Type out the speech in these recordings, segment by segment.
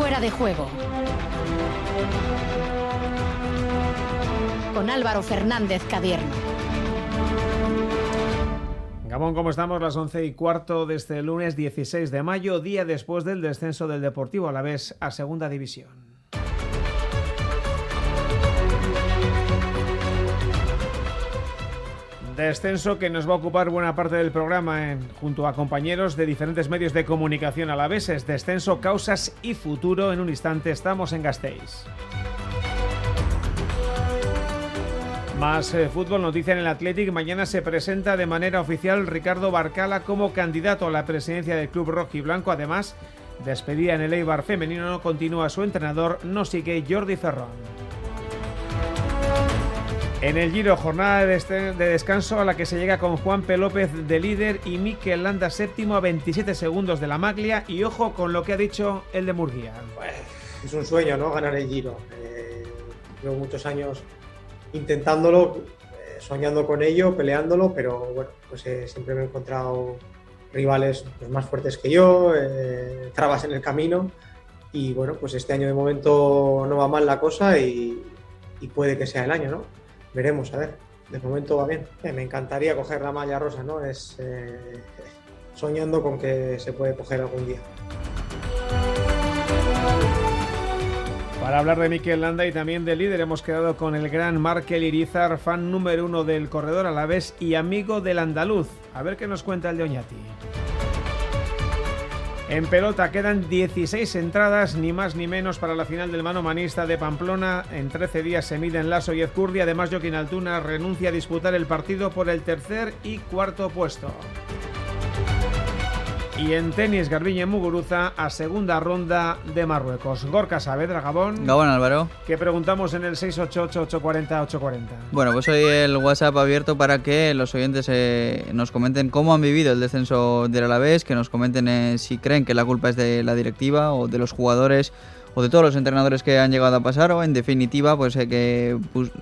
Fuera de juego. Con Álvaro Fernández Cadierno. Gabón, ¿cómo estamos? Las once y cuarto de este lunes 16 de mayo, día después del descenso del Deportivo a la vez a Segunda División. Descenso que nos va a ocupar buena parte del programa junto a compañeros de diferentes medios de comunicación a la vez. Es descenso, causas y futuro. En un instante estamos en Gasteiz. Más eh, fútbol, noticia en el Athletic. Mañana se presenta de manera oficial Ricardo Barcala como candidato a la presidencia del club rojo y blanco. Además, despedida en el Eibar femenino, continúa su entrenador, no sigue Jordi Ferrón. En el Giro, jornada de, descanso a la que se llega con Juan P. López de líder y Mikel Landa séptimo a 27 segundos de la maglia. Y ojo con lo que ha dicho el de Murguía. Es un sueño, ¿no? Ganar el Giro. Eh, llevo muchos años intentándolo, eh, soñando con ello, peleándolo, pero bueno, pues eh, siempre me he encontrado rivales pues, más fuertes que yo, trabas en el camino. Y bueno, pues este año de momento no va mal la cosa y puede que sea el año, ¿no? Veremos, a ver. De momento va bien. Eh, me encantaría coger la malla rosa, ¿no? Es eh, soñando con que se puede coger algún día. Para hablar de Mikel Landa y también del líder, hemos quedado con el gran Markel Irizar, fan número uno del corredor a la vez y amigo del andaluz. A ver qué nos cuenta el de Oñati. En pelota quedan 16 entradas, ni más ni menos, para la final del mano manista de Pamplona. En 13 días se miden Lasso y Ezcurdia. Además, Joaquín Altuna renuncia a disputar el partido por el tercer y cuarto puesto. Y en tenis, Garbiñe Muguruza a segunda ronda de Marruecos. Gorka Saavedra, Gabón. Gabón, Álvaro. ¿Qué preguntamos en el 688-840-840? Bueno, pues hoy el WhatsApp abierto para que los oyentes eh, nos comenten cómo han vivido el descenso del Alavés, que nos comenten eh, si creen que la culpa es de la directiva o de los jugadores o de todos los entrenadores que han llegado a pasar o en definitiva pues eh, que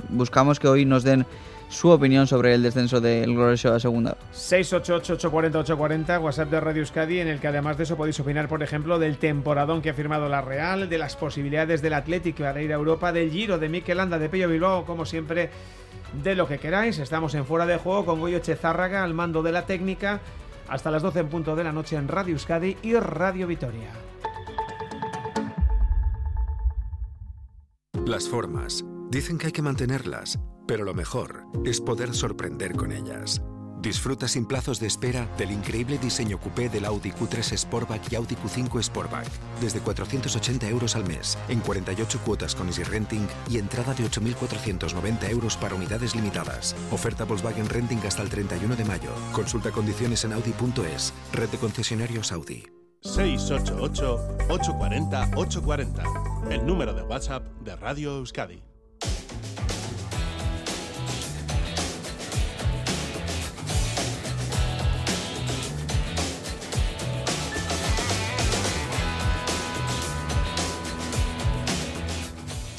buscamos que hoy nos den su opinión sobre el descenso del Glorioso a segunda. 688-840-840, WhatsApp de Radio Euskadi, en el que además de eso podéis opinar, por ejemplo, del temporadón que ha firmado la Real, de las posibilidades del Atlético para ir a Europa, del Giro de Mikel Anda, de Pello Bilbao, como siempre, de lo que queráis. Estamos en Fuera de Juego con Goyo Chezárraga al mando de la técnica, hasta las 12 en punto de la noche en Radio Euskadi y Radio Vitoria. Las formas. Dicen que hay que mantenerlas pero lo mejor es poder sorprender con ellas. Disfruta sin plazos de espera del increíble diseño coupé del Audi Q3 Sportback y Audi Q5 Sportback. Desde 480 euros al mes, en 48 cuotas con Easy Renting y entrada de 8.490 euros para unidades limitadas. Oferta Volkswagen Renting hasta el 31 de mayo. Consulta condiciones en Audi.es. Red de concesionarios Audi. 688-840-840. El número de WhatsApp de Radio Euskadi.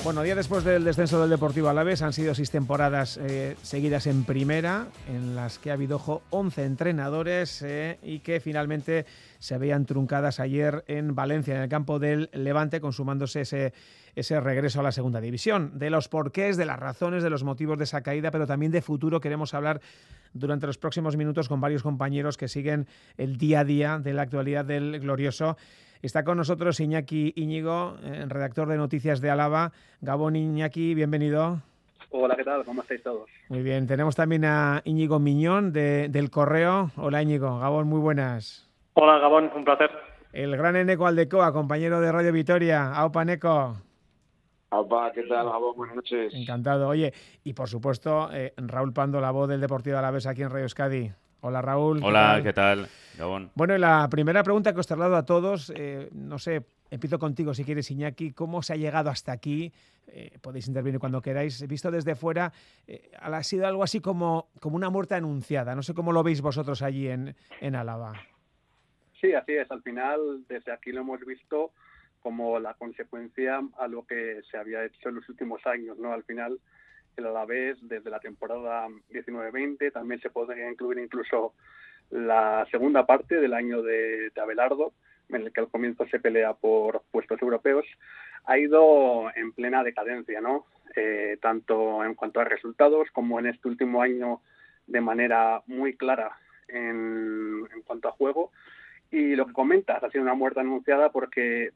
Bueno, día después del descenso del Deportivo Alavés han sido seis temporadas eh, seguidas en primera, en las que ha habido 11 entrenadores eh, y que finalmente se veían truncadas ayer en Valencia, en el campo del Levante, consumándose ese, ese regreso a la segunda división. De los porqués, de las razones, de los motivos de esa caída, pero también de futuro queremos hablar durante los próximos minutos con varios compañeros que siguen el día a día de la actualidad del glorioso. Está con nosotros Iñaki Íñigo, eh, redactor de Noticias de Álava. Gabón Iñaki, bienvenido. Hola, ¿qué tal? ¿Cómo estáis todos? Muy bien. Tenemos también a Íñigo Miñón de, del Correo. Hola Íñigo. Gabón, muy buenas. Hola Gabón, un placer. El gran Eneco Aldecoa, compañero de Radio Vitoria. Aupa Neco. Aupa, ¿qué tal Gabón? Buenas noches. Encantado. Oye, y por supuesto, eh, Raúl Pando, la voz del Deportivo de Alavés aquí en Radio Euskadi. Hola Raúl. Hola, ¿qué tal? Gabón. Bueno, la primera pregunta que os traslado a todos, eh, no sé, empiezo contigo si quieres, Iñaki, ¿cómo se ha llegado hasta aquí? Eh, podéis intervenir cuando queráis. Visto desde fuera, eh, ha sido algo así como, como una muerte anunciada. No sé cómo lo veis vosotros allí en, en Álava. Sí, así es. Al final, desde aquí lo hemos visto como la consecuencia a lo que se había hecho en los últimos años, ¿no? Al final, el Alavés desde la temporada 19-20, también se podría incluir incluso la segunda parte del año de, Abelardo, en el que al comienzo se pelea por puestos europeos, ha ido en plena decadencia, ¿no? Eh, tanto en cuanto a resultados como en este último año de manera muy clara en, cuanto a juego. Y lo que comentas ha sido una muerte anunciada porque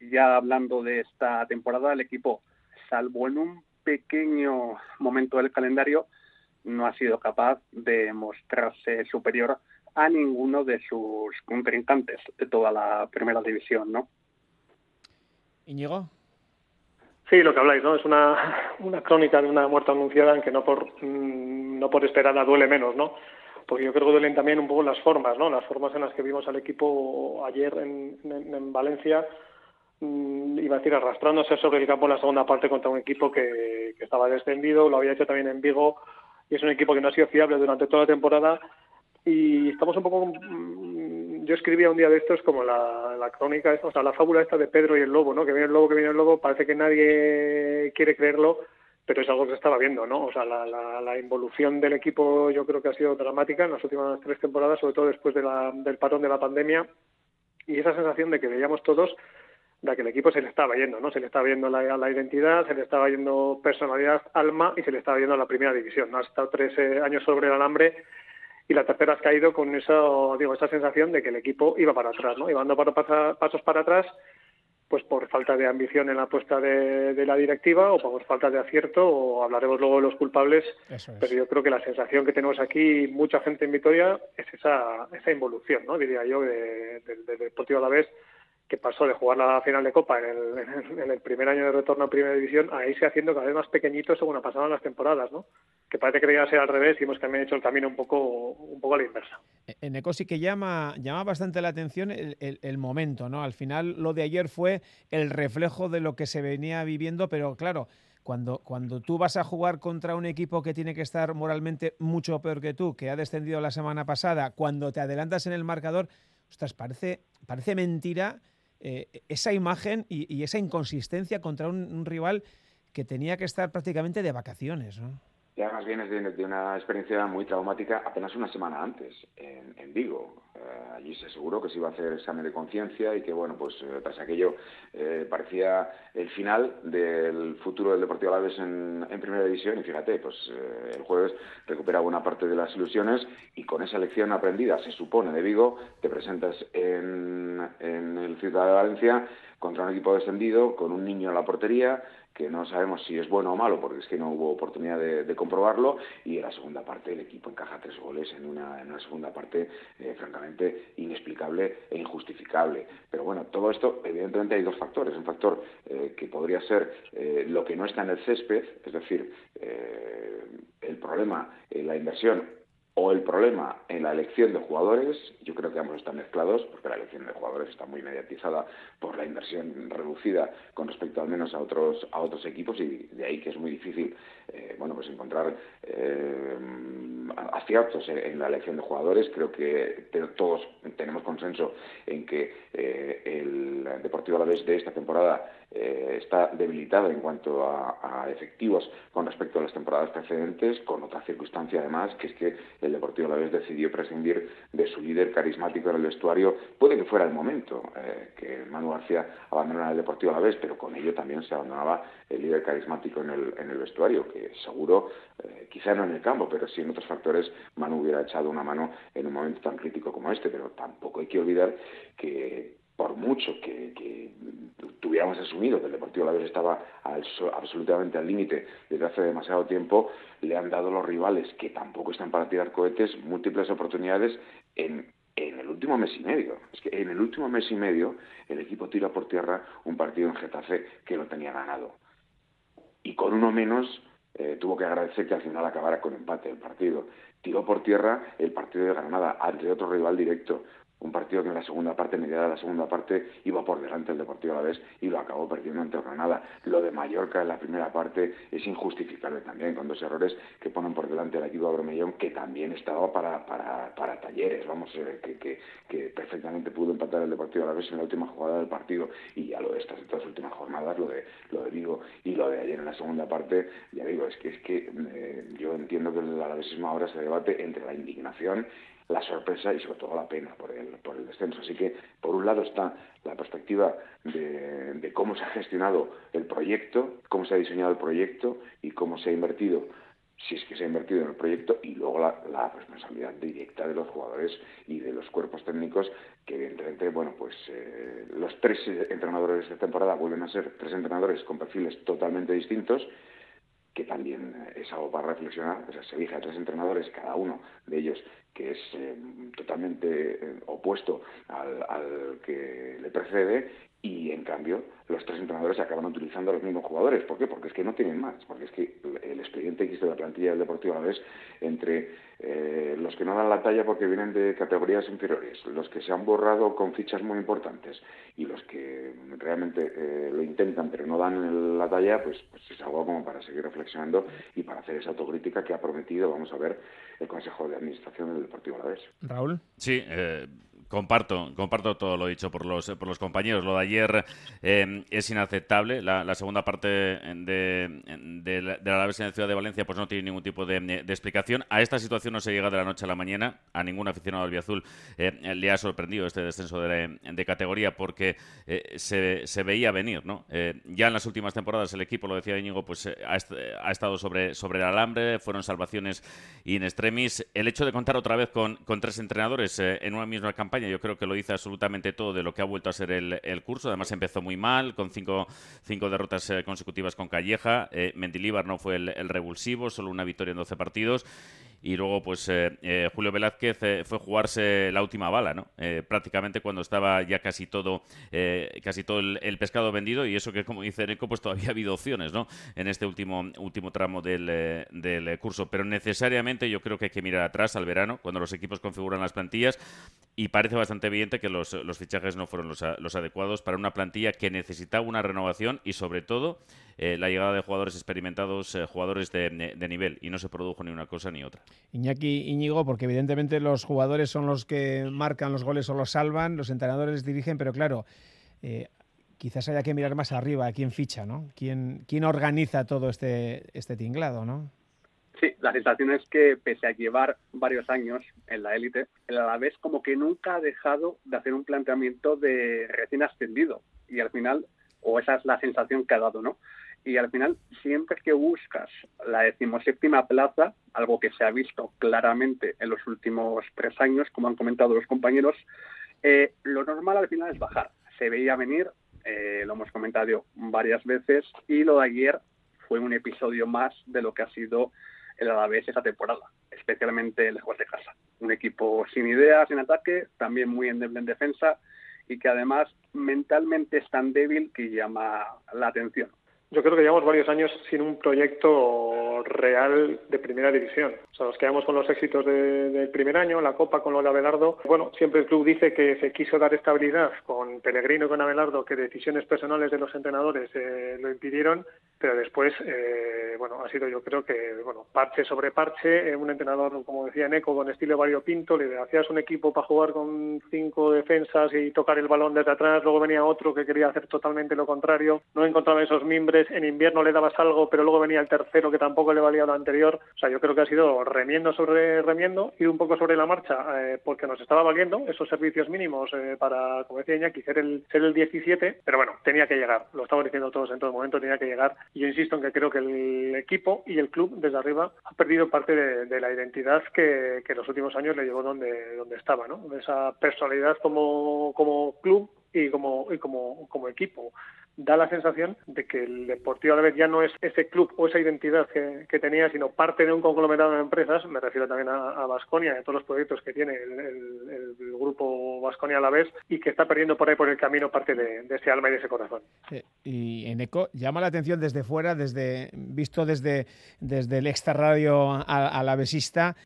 ya hablando de esta temporada, el equipo, salvo en un pequeño momento del calendario, no ha sido capaz de mostrarse superior a ninguno de sus contrincantes de toda la primera división, ¿no? Íñigo. Sí, lo que habláis, ¿no? Es una, una crónica de una muerte anunciada en que no por, mm, no por esperada duele menos, ¿no? Porque yo creo que duelen también un poco las formas, ¿no? Las formas en las que vimos al equipo ayer en, en, en Valencia, mmm, iba a decir, arrastrándose sobre el campo en la segunda parte contra un equipo que, que estaba descendido, lo había hecho también en Vigo, y es un equipo que no ha sido fiable durante toda la temporada. Y estamos un poco mm, yo escribía un día de estos como la, la crónica o sea la fábula esta de Pedro y el lobo no que viene el lobo que viene el lobo parece que nadie quiere creerlo pero es algo que se estaba viendo no o sea la, la, involución del equipo yo creo que ha sido dramática en las últimas tres temporadas sobre todo después de la, del parón de la pandemia. Y esa sensación de que veíamos todos de que el equipo se le estaba yendo, ¿no? Se le estaba yendo la, la, identidad, se le estaba yendo personalidad, alma y se le estaba yendo la primera división, ¿no? Ha estado tres eh, años sobre el alambre y la tercera has caído con eso, digo, esa sensación de que el equipo iba para atrás, ¿no? Iba dando para, pasos para atrás, pues por falta de ambición en la apuesta de, de, la directiva o por falta de acierto, o hablaremos luego de los culpables, es. pero yo creo que la sensación que tenemos aquí, mucha gente en Vitoria, es esa, esa involución, ¿no? Diría yo, de, de, de Deportivo Alavés, que pasó de jugar la final de Copa en el, en el, primer año de retorno a Primera División a irse haciendo cada vez más pequeñito según pasaban las temporadas, ¿no? Que parece que debía ser al revés y hemos también hecho el camino un poco, un poco a la inversa. En Eco sí que llama, llama bastante la atención el, momento, ¿no? Al final lo de ayer fue el reflejo de lo que se venía viviendo, pero claro, cuando, cuando tú vas a jugar contra un equipo que tiene que estar moralmente mucho peor que tú, que ha descendido la semana pasada, cuando te adelantas en el marcador, ostras, parece, parece mentira eh, esa imagen y, y, esa inconsistencia contra un, un, rival que tenía que estar prácticamente de vacaciones. ¿no? Y además vienes de, de, una experiencia muy traumática apenas una semana antes, en, en Vigo. Eh, allí se aseguró que se iba a hacer examen de conciencia y que, bueno, pues eh, tras aquello eh, parecía el final del futuro del Deportivo Alavés en, en Primera División. Y fíjate, pues eh, el jueves recupera buena parte de las ilusiones y con esa lección aprendida, se supone, de Vigo, te presentas en, en el Ciudad de Valencia contra un equipo descendido, con un niño en la portería, que no sabemos si es bueno o malo, porque es que no hubo oportunidad de, comprobarlo, y en la segunda parte el equipo encaja tres goles en una, segunda parte eh, francamente inexplicable e injustificable. Pero bueno, todo esto, evidentemente hay dos factores. Un factor eh, que podría ser eh, lo que no está en el césped, es decir, el problema la inversión o el problema en la elección de jugadores, yo creo que ambos están mezclados, porque la elección de jugadores está muy mediatizada por la inversión reducida con respecto al menos a otros a otros equipos y de ahí que es muy difícil eh, bueno pues encontrar eh, aciertos en, la elección de jugadores. Creo que todos tenemos consenso en que eh, el Deportivo Alavés de esta temporada eh, está debilitado en cuanto a, efectivos con respecto a las temporadas precedentes, con otra circunstancia además, que es que el Deportivo Alavés decidió prescindir de su líder carismático en el vestuario. Puede que fuera el momento eh, que Manu García abandonara el Deportivo Alavés, pero con ello también se abandonaba el líder carismático en el, en el vestuario, que seguro, quizá no en el campo, pero sí en otros factores, Manu hubiera echado una mano en un momento tan crítico como este, pero tampoco hay que olvidar que por mucho que, que tuviéramos asumido que el Deportivo Alavés estaba al, absolutamente al límite desde hace demasiado tiempo, le han dado los rivales, que tampoco están para tirar cohetes, múltiples oportunidades en, en el último mes y medio. Es que en el último mes y medio el equipo tira por tierra un partido en Getafe que lo tenía ganado. Y con uno menos eh, tuvo que agradecer que al final acabara con empate el partido. Tiró por tierra el partido de Granada ante otro rival directo un partido que en la segunda parte, mediada la segunda parte, iba por delante el Deportivo Alavés y lo acabó perdiendo ante Granada. Lo de Mallorca en la primera parte es injustificable también, con dos errores que ponen por delante al equipo de Bromellón, que también estaba para, para, para talleres, vamos, eh, que, que, que, perfectamente pudo empatar el Deportivo Alavés en la última jugada del partido y ya lo de últimas jornadas, lo de, lo de Vigo y lo de ayer en la segunda parte, ya digo, es que, es que eh, yo entiendo que el alavesismo ahora se debate entre la indignación la sorpresa y sobre todo la pena por el, por el descenso. Así que, por un lado está la perspectiva de cómo se ha gestionado el proyecto, cómo se ha diseñado el proyecto y cómo se ha invertido si es que se ha invertido en el proyecto y luego la, responsabilidad directa de los jugadores y de los cuerpos técnicos que evidentemente bueno pues eh, los tres entrenadores de temporada vuelven a ser tres entrenadores con perfiles totalmente distintos que también es algo para reflexionar, o sea, se elige a tres entrenadores, cada uno de ellos que es eh, totalmente eh, opuesto al, al, que le precede y en cambio los tres entrenadores acaban utilizando los mismos jugadores. ¿Por qué? Porque es que no tienen más, porque es que el expediente existe de la plantilla del Deportivo a la vez entre eh, los que no dan la talla porque vienen de categorías inferiores, los que se han borrado con fichas muy importantes y los que realmente lo intentan pero no dan la talla, pues, pues es algo como para seguir reflexionando y para hacer esa autocrítica que ha prometido, vamos a ver, el Consejo de Administración Deportivo Alavés. Raúl. Sí, eh, Comparto, comparto todo lo dicho por los, por los compañeros. Lo de ayer eh, es inaceptable. La, segunda parte de, de, la, de la en Ciudad de Valencia pues no tiene ningún tipo de, explicación. A esta situación no se llega de la noche a la mañana. A ningún aficionado del Azul eh, le ha sorprendido este descenso de, categoría porque eh, se, se, veía venir. ¿no? ya en las últimas temporadas el equipo, lo decía Íñigo, pues ha, ha, estado sobre, sobre el alambre. Fueron salvaciones in extremis. El hecho de contar otra vez con, con tres entrenadores en una misma campaña yo creo que lo dice absolutamente todo de lo que ha vuelto a ser el, curso. Además empezó muy mal, con cinco, cinco derrotas eh, consecutivas con Calleja. Eh, Mendilíbar no fue el, el, revulsivo, solo una victoria en 12 partidos y luego pues eh, eh, Julio Velázquez eh, fue jugarse la última bala, ¿no? prácticamente cuando estaba ya casi todo casi todo el, pescado vendido y eso que como dice Neco pues todavía ha habido opciones, ¿no? En este último último tramo del, del curso, pero necesariamente yo creo que hay que mirar atrás al verano cuando los equipos configuran las plantillas y parece bastante evidente que los, los fichajes no fueron los, los adecuados para una plantilla que necesitaba una renovación y sobre todo eh, la llegada de jugadores experimentados, eh, jugadores de, nivel, y no se produjo ni una cosa ni otra. Iñaki Íñigo, porque evidentemente los jugadores son los que marcan los goles o los salvan, los entrenadores dirigen, pero claro, eh, quizás haya que mirar más arriba a quién ficha, ¿no? ¿Quién, quién organiza todo este, este tinglado, ¿no? Sí, la sensación es que pese a llevar varios años en la élite, el Alavés como que nunca ha dejado de hacer un planteamiento de recién ascendido y al final, o esa es la sensación que ha dado, ¿no? Y al final siempre que buscas la decimoséptima plaza, algo que se ha visto claramente en los últimos tres años, como han comentado los compañeros, eh, lo normal al final es bajar. Se veía venir, eh, lo hemos comentado varias veces, y lo de ayer fue un episodio más de lo que ha sido el Alavés esa temporada, especialmente lejos de casa. Un equipo sin ideas en ataque, también muy endeble en defensa y que además mentalmente es tan débil que llama la atención yo creo que llevamos varios años sin un proyecto real de primera división. O sea, nos quedamos con los éxitos del primer año, la Copa con lo de Abelardo. Bueno, siempre el club dice que se quiso dar estabilidad con Pellegrino y con Abelardo, que decisiones personales de los entrenadores eh, lo impidieron, pero después, eh, bueno, ha sido yo creo que, bueno, parche sobre parche, eh, un entrenador, como decía Neco, con estilo variopinto, le hacías un equipo para jugar con cinco defensas y tocar el balón desde atrás, luego venía otro que quería hacer totalmente lo contrario, no encontraba esos mimbres en invierno le dabas algo, pero luego venía el tercero que tampoco le valía lo anterior. O sea, yo creo que ha sido remiendo sobre remiendo, y un poco sobre la marcha, eh, porque nos estaba valiendo esos servicios mínimos eh, para, como decía Iñaki, ser el, ser el 17, pero bueno, tenía que llegar. Lo estamos diciendo todos en todo momento, tenía que llegar. Y yo insisto en que creo que el equipo y el club desde arriba ha perdido parte de, la identidad que, los últimos años le llevó donde, donde estaba, ¿no? Esa personalidad como, como club y como, y como, como equipo da la sensación de que el Deportivo vez ya no es ese club o esa identidad que, tenía, sino parte de un conglomerado de empresas, me refiero también a Vasconia, a, a todos los proyectos que tiene el, grupo Vasconia a la vez y que está perdiendo por ahí por el camino parte de, ese alma y de ese corazón. y en ECO llama la atención desde fuera, desde visto desde, desde el extra radio a, la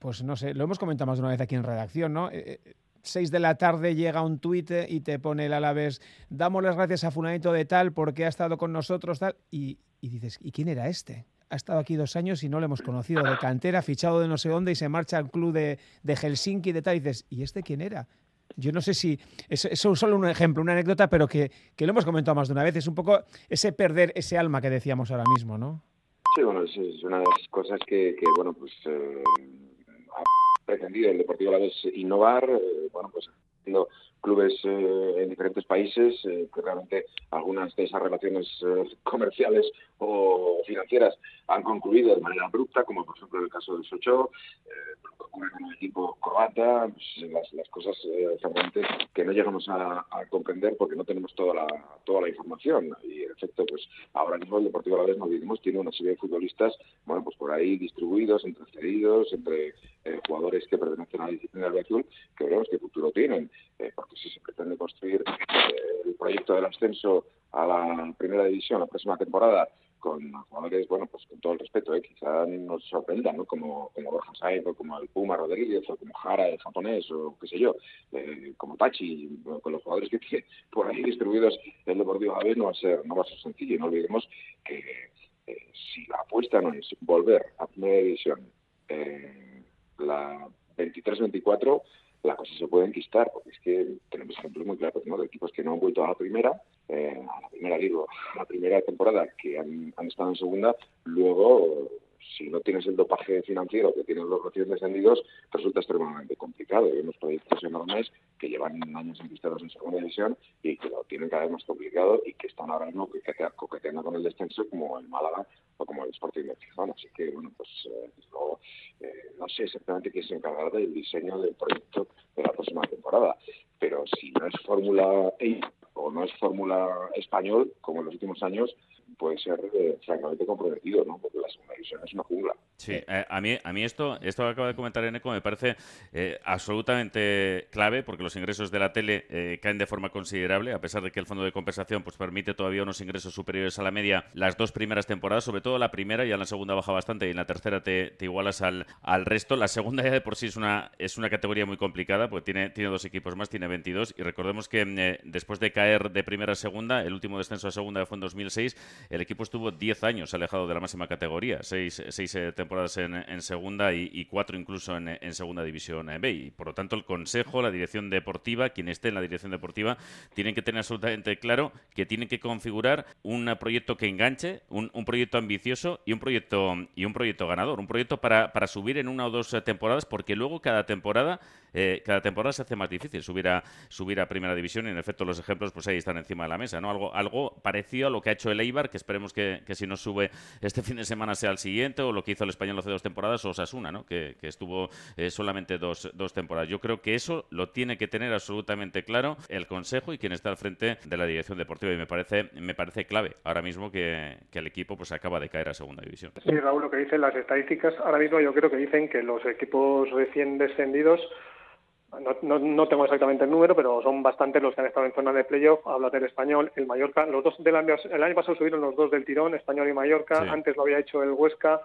pues no sé, lo hemos comentado más de una vez aquí en redacción, ¿no? Eh, eh, 6 de la tarde llega un tuit y te pone el Alavés, damos las gracias a Fulanito de tal porque ha estado con nosotros, tal, y, dices, ¿y quién era este? Ha estado aquí dos años y no lo hemos conocido, de cantera, fichado de no sé dónde y se marcha al club de, de Helsinki de tal, y dices, ¿y este quién era? Yo no sé si es, es solo un ejemplo, una anécdota, pero que, lo hemos comentado más de una vez. Es un poco ese perder ese alma que decíamos ahora mismo, ¿no? Sí, bueno, es, una de las cosas que, bueno, pues eh, pretendido el Deportivo Alavés innovar, bueno, pues haciendo clubes eh, en diferentes países, eh, que realmente algunas de esas relaciones eh, comerciales o financieras han concluido de manera abrupta, como por ejemplo el caso del Sochó, ocurre con el equipo croata, pues, las, las, cosas realmente que no llegamos a, comprender porque no tenemos toda la, toda la información. Y en efecto, pues ahora mismo el Deportivo Alavés, no olvidemos, tiene una serie de futbolistas, bueno, pues por ahí distribuidos, entre cedidos, entre jugadores que pertenecen a la disciplina del azul, que veremos qué futuro tienen. porque si se pretende construir eh, el proyecto del ascenso a la primera división la próxima temporada con jugadores, bueno, pues con todo el respeto, ¿eh? quizá nos sorprendan, ¿no? Como, como Borja Sainz o como el Puma Rodríguez o como Jara, el japonés o qué sé yo, eh, como Tachi, con los jugadores que tiene por ahí distribuidos el Deportivo vez no va a ser no va a ser sencillo. No olvidemos que eh, si la apuesta no es volver a primera división la 23-24, la cosa se puede enquistar, porque es que tenemos ejemplos muy claros de equipos que no han vuelto a la primera, eh, a la primera digo, a la primera temporada que han, estado en segunda, luego si no tienes el dopaje financiero que tienen los recién descendidos, resulta extremadamente complicado. Hay unos proyectos enormes que llevan años enquistados en segunda división y que lo tienen cada vez más complicado y que están ahora mismo coqueteando con el descenso como el Málaga o como el Sporting de Gijón. Así que, bueno, pues eh, eh, no sé exactamente quién se encargará del diseño del proyecto de la próxima temporada, pero si no es Fórmula E o no es Fórmula Español, como en los últimos años, puede ser eh, francamente comprometido, ¿no? Porque la segunda división es una jungla. Sí, eh, a, mí, a mí esto, esto que acaba de comentar Eneco me parece eh, absolutamente clave porque los ingresos de la tele caen de forma considerable, a pesar de que el fondo de compensación pues permite todavía unos ingresos superiores a la media las dos primeras temporadas, sobre todo la primera, y en la segunda baja bastante y en la tercera te, te igualas al, al resto. La segunda ya de por sí es una, es una categoría muy complicada, porque tiene, tiene dos equipos más, tiene 22, y recordemos que después de caer de primera a segunda, el último descenso a segunda fue en 2006, el equipo estuvo 10 años alejado de la máxima categoría, 6 seis, eh, temporadas en, segunda y, 4 incluso en, segunda división B. Y por lo tanto el Consejo, la dirección deportiva, quien esté en la dirección deportiva, tienen que tener absolutamente claro que tienen que configurar un proyecto que enganche, un, proyecto ambicioso y un proyecto, y un proyecto ganador, un proyecto para, para subir en una o dos temporadas, porque luego cada temporada eh, cada temporada se hace más difícil subir a, subir a primera división y en efecto los ejemplos pues ahí están encima de la mesa, ¿no? Algo, algo parecido a lo que ha hecho el Eibar, que esperemos que, si no sube este fin de semana sea el siguiente, o lo que hizo el español hace dos temporadas, o Osasuna, ¿no? Que, estuvo eh, solamente dos, dos temporadas. Yo creo que eso lo tiene que tener absolutamente claro el Consejo y quien está al frente de la dirección deportiva y me parece, me parece clave ahora mismo que, el equipo pues acaba de caer a segunda división. Sí, Raúl, lo que dicen las estadísticas, ahora mismo yo creo que dicen que los equipos recién descendidos no, no, tengo exactamente el número, pero son bastantes los que han estado en zona de playoff. Habla del español, el Mallorca. Los dos del año, el año pasado subieron los dos del tirón, español y Mallorca. Antes lo había hecho el Huesca.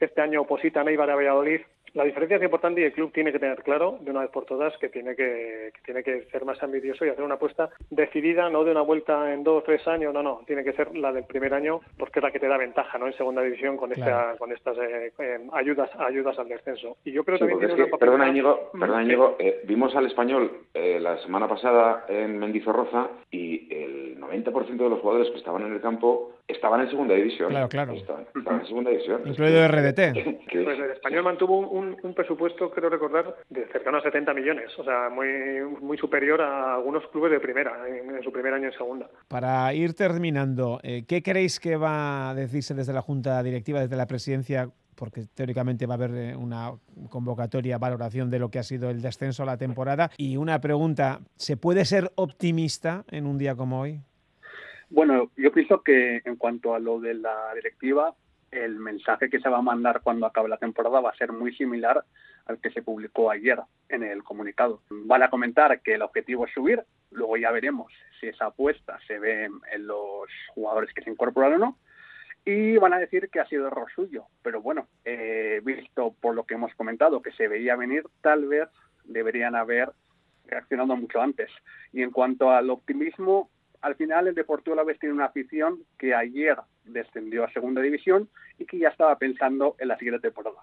Este año oposita Neibar a Valladolid. La diferencia es importante y el club tiene que tener claro, de una vez por todas, que tiene que, tiene que ser más ambicioso y hacer una apuesta decidida, no de una vuelta en dos o tres años, no, no, tiene que ser la del primer año porque es la que te da ventaja, ¿no? En segunda división con esta, con estas eh, eh, ayudas, ayudas al descenso. Y yo creo también tiene Perdona, Íñigo, perdona, Íñigo eh, vimos al español la semana pasada en Mendizorroza y el 90% de los jugadores que estaban en el campo estaban en segunda división. Claro, claro. Estaban, en segunda división. Incluido RDT. Pues el español mantuvo un, un, presupuesto, creo recordar, de cercano a 70 millones. O sea, muy, muy superior a algunos clubes de primera, en, su primer año en segunda. Para ir terminando, eh, ¿qué creéis que va a decirse desde la Junta Directiva, desde la presidencia? porque teóricamente va a haber eh, una convocatoria, valoración de lo que ha sido el descenso a la temporada. Y una pregunta, ¿se puede ser optimista en un día como hoy? Bueno, yo pienso que en cuanto a lo de la directiva, el mensaje que se va a mandar cuando acabe la temporada va a ser muy similar al que se publicó ayer en el comunicado. Van a comentar que el objetivo es subir, luego ya veremos si esa apuesta se ve en los jugadores que se incorporan o no, y van a decir que ha sido error suyo. Pero bueno, eh, visto por lo que hemos comentado que se veía venir, tal vez deberían haber reaccionado mucho antes. Y en cuanto al optimismo, al final el Deportivo La Vez tiene una afición que ayer descendió a segunda división y que ya estaba pensando en la siguiente temporada.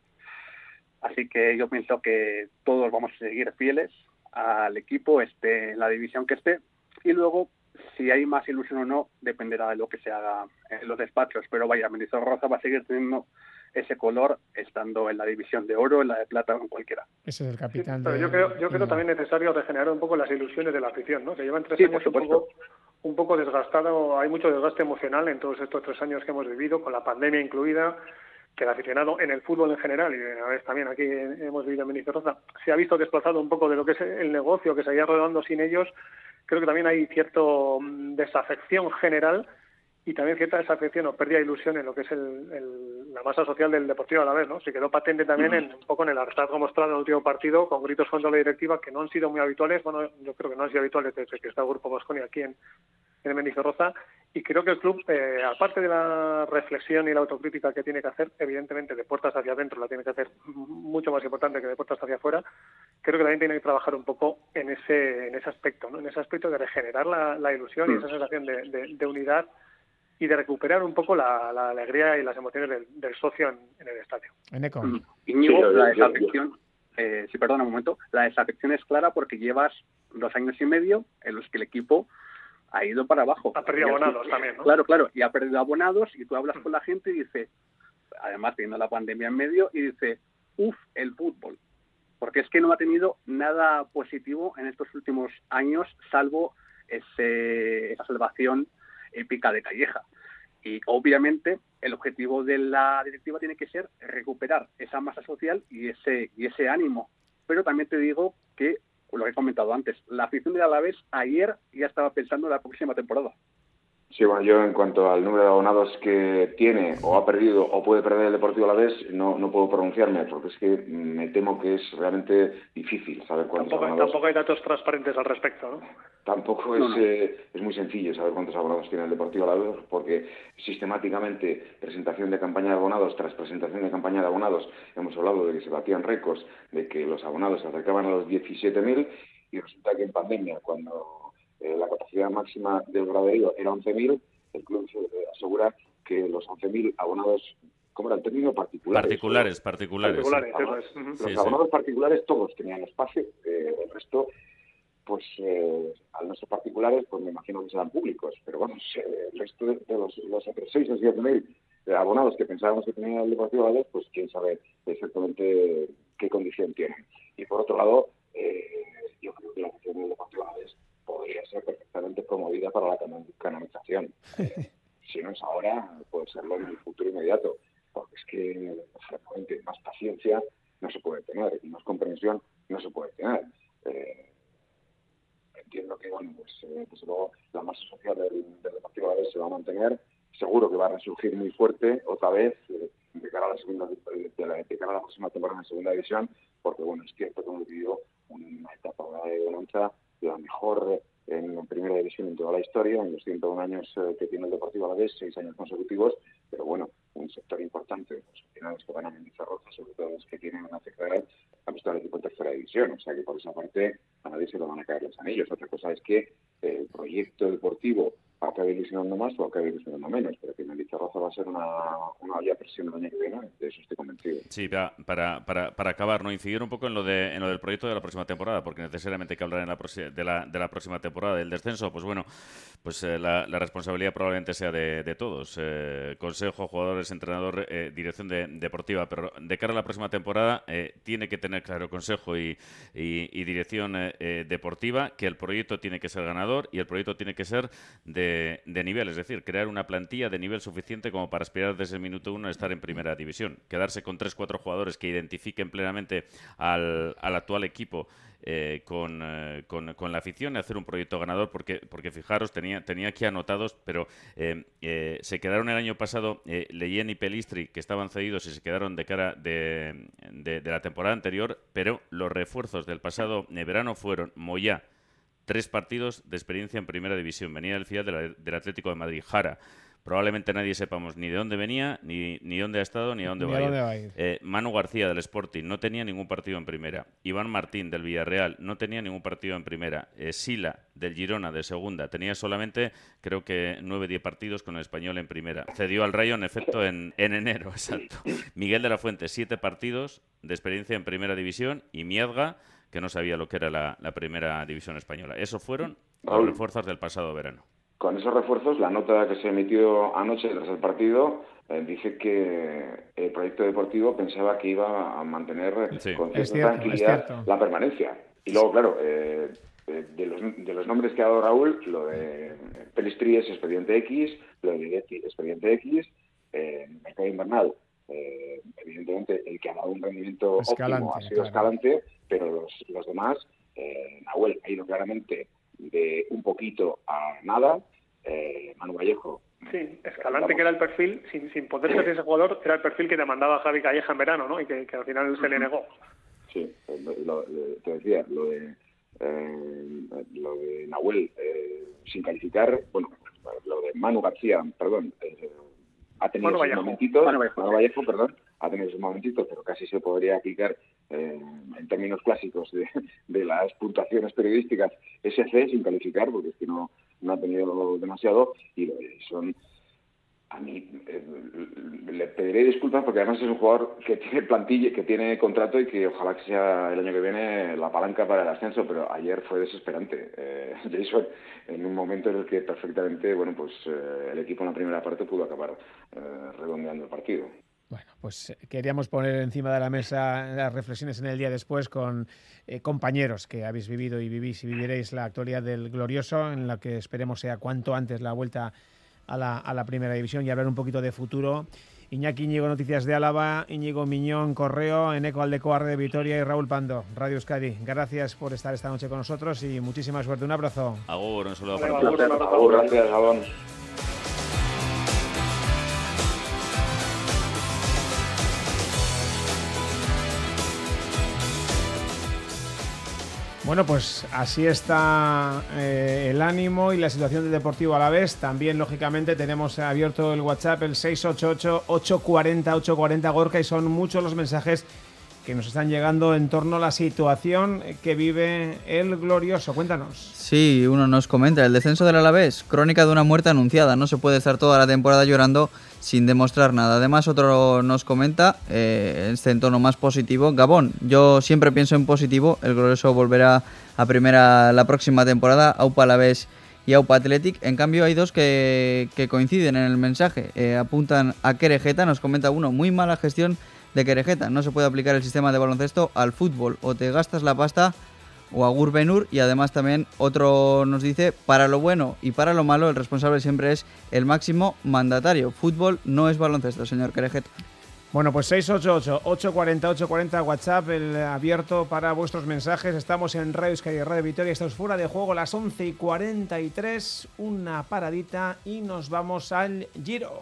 Así que yo pienso que todos vamos a seguir fieles al equipo, esté en la división que esté, y luego si hay más ilusión o no dependerá de lo que se haga en los despachos. Pero vaya, Rosa va a seguir teniendo ese color estando en la división de oro, en la de plata o en cualquiera. Ese es el capitán. pero de- yo creo, yo creo también necesario regenerar un poco las ilusiones de la afición, ¿no? Que llevan tres Sí, por años un supuesto. poco, un poco desgastado, hay mucho desgaste emocional en todos estos tres años que hemos vivido, con la pandemia incluida, que el aficionado en el fútbol en general, y a veces también aquí hemos vivido en Menizorroza, se ha visto desplazado un poco de lo que es el negocio que se haya rodando sin ellos. Creo que también hay cierto mm, desafección general y también cierta desafección o pérdida de ilusión en lo que es el- el- la masa social del Deportivo a la vez, ¿no? Se quedó patente también en, un poco en el hartazgo mostrado en el último partido con gritos contra la directiva que no han sido muy habituales, bueno, yo creo que no han sido habituales desde que está el Grupo Bosconi aquí en, en Mendizorroza y creo que el club, eh, aparte de la reflexión y la autocrítica que tiene que hacer, evidentemente de puertas hacia adentro la tiene que hacer mucho más importante que de puertas hacia afuera, creo que también tiene que trabajar un poco en ese en ese aspecto, ¿no? en ese aspecto de regenerar la, la ilusión y esa sensación de, de- de unidad y de recuperar un poco la, la alegría y las emociones del, del socio en, en el estadio. Íñigo, Sí, la desafección, eh, sí, perdona un momento, la desafección es clara porque llevas dos años y medio en los que el equipo ha ido para abajo. Ha perdido abonados también, ¿no? Claro, claro, y ha perdido abonados y tú hablas con la gente y dice, además teniendo la pandemia en medio, y dice, uff, el fútbol. Porque es que no ha tenido nada positivo en estos últimos años, salvo ese, esa salvación épica de Calleja. Y obviamente el objetivo de la directiva tiene que ser recuperar esa masa social y ese, y ese ánimo. Pero también te digo que, lo que he comentado antes, la afición del Alavés ayer ya estaba pensando en la próxima temporada. Sí, bueno, yo en cuanto al número de abonados que tiene o ha perdido o puede perder el Deportivo a la vez, no, no puedo pronunciarme porque es que me temo que es realmente difícil saber cuántos Tampoco, abonados. tampoco hay datos transparentes al respecto, ¿no? Tampoco No, es, no. eh, es muy sencillo saber cuántos abonados tiene el Deportivo Alavés, porque sistemáticamente presentación de campaña de abonados tras presentación de campaña de abonados hemos hablado de que se batían récords, de que los abonados se acercaban a los 17.000 y resulta que en pandemia, cuando eh, la capacidad máxima del graderío era 11.000, el club se eh, asegura que los 11.000 abonados, ¿cómo era el término? Particulares. Particulares, particulares. sí. Particulares. Los Sí, sí. abonados particulares todos tenían espacio, eh, el resto, pues eh, al no ser particulares, pues me imagino que serán públicos, pero vamos, eh, el resto de, de los, los otros 6 o 7 mil eh, abonados que pensábamos que tenía el Deportivo Alavés, pues quién sabe exactamente qué condición tienen. Y por otro lado, eh, yo creo que la afición del Deportivo Alavés podría ser perfectamente promovida para la cano- canonización. Eh, si no es ahora, puede serlo en el futuro inmediato, porque es que francamente más paciencia no se puede tener y más comprensión no se puede tener. Eh, entiendo que bueno, pues, eh, desde luego la masa social del, del Alavés se va a mantener, seguro que va a resurgir muy fuerte otra vez eh, de cara a la segunda de la, de cara a la próxima temporada en segunda división, porque bueno, es cierto que hemos vivido una etapa de bonanza la mejor eh, en primera división en toda la historia, en los 101 años eh, que tiene el Deportivo Alavés, seis años consecutivos, pero bueno, un sector importante los aficionados que van a Mendizorroza, sobre todo los que tienen una CFR, han visto al equipo en tercera división, o sea que por esa parte a nadie se le van a caer los anillos. Otra cosa es que eh, el proyecto deportivo acabe ilusionando más o acabe ilusionando menos, pero que Mendizorroza va a ser una, una olla presión el año que viene, de eso estoy convencido. Sí, para, para, para, acabar, ¿no? incidir un poco en lo, de, en lo del proyecto de la próxima temporada, porque necesariamente hay que hablar en la de, la, de la próxima temporada. Del descenso, pues bueno, pues eh, la, responsabilidad probablemente sea de, de todos. eh, consejo, jugadores, entrenador, eh, dirección de- deportiva. Pero de cara a la próxima temporada tiene que tener claro consejo y, y- y dirección eh, deportiva que el proyecto tiene que ser ganador y el proyecto tiene que ser de, de nivel. Es decir, crear una plantilla de nivel suficiente como para aspirar desde el minuto uno a estar en primera división. Quedarse con tres, cuatro jugadores que identifiquen plenamente al, al actual equipo eh, con, eh, con, con la afición y hacer un proyecto ganador, porque, porque fijaros, tenía, tenía aquí anotados, pero eh, eh, se quedaron el año pasado eh, Leyen y Pelistri, que estaban cedidos y se quedaron de cara de, de, la temporada anterior, pero los refuerzos del pasado verano fueron Moyá, tres partidos de experiencia en primera división. Venía del filial del Atlético de Madrid, Jara. Probablemente nadie sepamos ni de dónde venía, ni, ni dónde ha estado, ni a dónde, Ni va, a a ir. dónde va a ir. Eh, Manu García del Sporting no tenía ningún partido en primera. Iván Martín del Villarreal no tenía ningún partido en primera. Eh, Sila del Girona de segunda tenía solamente, creo que 9-10 partidos con el español en primera. Cedió al Rayo en efecto en, en enero, exacto. Miguel de la Fuente, siete partidos de experiencia en primera división y Miedga, que no sabía lo que era la, la primera división española. Esos fueron los refuerzos del pasado verano. Con esos refuerzos, la nota que se emitió anoche tras el partido eh, dice que el proyecto deportivo pensaba que iba a mantener con cierta tranquilidad la permanencia. Y luego, claro, eh, eh, de, los, de, los, nombres que ha dado Raúl, lo de Pelistri es expediente X, lo de Guedetti expediente X, eh, mercado invernal, evidentemente el que ha dado un rendimiento óptimo ha sido Escalante, pero los, los demás, Nahuel ha ido claramente de un poquito a nada, Manu Vallejo Sí, Escalante, que era el perfil, sin, sin poder ser ese jugador, era el perfil que demandaba Javi Calleja en verano, ¿no? Y que, al final se le negó. Sí, lo, te decía, lo de, eh, lo de Nahuel, eh, sin calificar, bueno, lo de Manu García, perdón, eh, ha tenido sus momentitos, Manu Vallejo. perdón, ha tenido sus momentitos, pero casi se podría aplicar en términos clásicos de, de, las puntuaciones periodísticas SC sin calificar, porque es que no, no ha tenido demasiado y son a mí eh, le pediré disculpas porque además es un jugador que tiene plantilla, que tiene contrato y que ojalá que sea el año que viene la palanca para el ascenso, pero ayer fue desesperante. Eh, Jason, en un momento en el que perfectamente, bueno, pues eh, el equipo en la primera parte pudo acabar redondeando el partido. Bueno, pues queríamos poner encima de la mesa las reflexiones en el día después con compañeros que habéis vivido y vivís y viviréis la actualidad del glorioso, en la que esperemos sea cuanto antes la vuelta a la, a la primera división y hablar un poquito de futuro. Iñaki Íñigo, Noticias de Álava, Íñigo Miñón, Correo, Eneco Aldecoa, de Vitoria y Raúl Pando, Radio Euskadi. Gracias por estar esta noche con nosotros y muchísima suerte. Un abrazo. Agur, un saludo para Agur, gracias, Gabón. Bueno, pues así está eh, el ánimo y la situación del Deportivo a la vez. También, lógicamente, tenemos abierto el WhatsApp, el 688-840-840 Gorka, y son muchos los mensajes que nos están llegando en torno a la situación que vive el glorioso. Cuéntanos. Sí, uno nos comenta, el descenso del Alavés, crónica de una muerte anunciada. No se puede estar toda la temporada llorando sin demostrar nada. Además, otro nos comenta, eh, este en tono más positivo, Gabón, yo siempre pienso en positivo, el glorioso volverá a primera la próxima temporada, Aupa Alavés y Aupa Athletic. En cambio, hay dos que, coinciden en el mensaje. Eh, apuntan a Querejeta, nos comenta uno, muy mala gestión de Querejeta. No se puede aplicar el sistema de baloncesto al fútbol. O te gastas la pasta o Agur Benur y además también otro nos dice, para lo bueno y para lo malo el responsable siempre es el máximo mandatario. Fútbol no es baloncesto, señor Querejeta. Bueno, pues 688-840-840 WhatsApp, el abierto para vuestros mensajes. Estamos en Radio Sky y Radio Victoria. Estamos fuera de juego las 11 y 43. Una paradita y nos vamos al Giro.